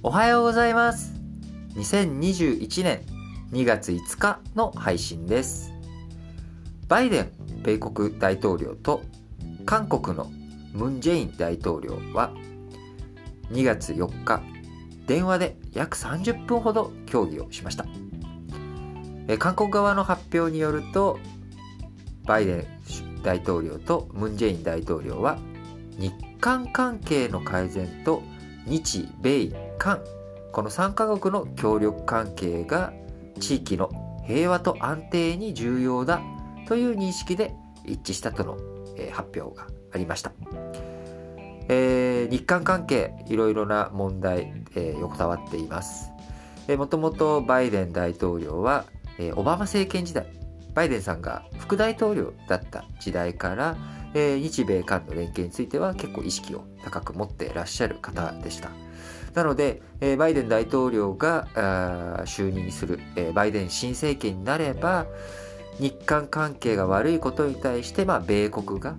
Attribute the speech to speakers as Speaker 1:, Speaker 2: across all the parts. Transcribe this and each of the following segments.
Speaker 1: おはようございます。2021年2月5日の配信です。バイデン米国大統領と韓国のムン・ジェイン大統領は2月4日電話で約30分ほど協議をしました。韓国側の発表によるとバイデン大統領とムン・ジェイン大統領は日韓関係の改善と日米韓この3カ国の協力関係が地域の平和と安定に重要だという認識で一致したとの、えー、発表がありました、えー、日韓関係いろいろな問題、えー、横たわっています。もともとバイデン大統領は、えー、オバマ政権時代バイデンさんが副大統領だった時代から、えー、日米韓の連携については結構意識を高く持ってらっしゃる方でした。なので、えー、バイデン大統領が就任する、えー、バイデン新政権になれば日韓関係が悪いことに対して、まあ、米国が、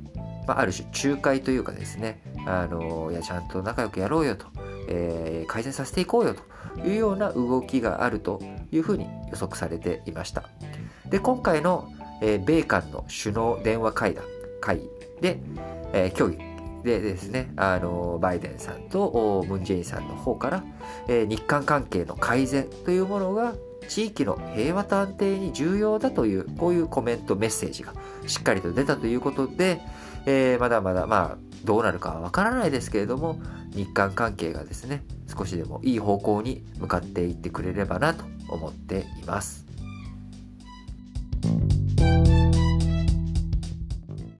Speaker 1: まあ、ある種仲介というかですね、あのいやちゃんと仲良くやろうよと、えー、改善させていこうよというような動きがあるというふうに予測されていました。で今回の、えー、米韓の首脳電話会談会で、えー、協議でですね、あの、バイデンさんとムン・ジェインさんの方から、えー、日韓関係の改善というものが地域の平和と安定に重要だという、こういうコメント、メッセージがしっかりと出たということで、えー、まだまだ、まあ、どうなるかはわからないですけれども、日韓関係がですね、少しでもいい方向に向かっていってくれればなと思っています。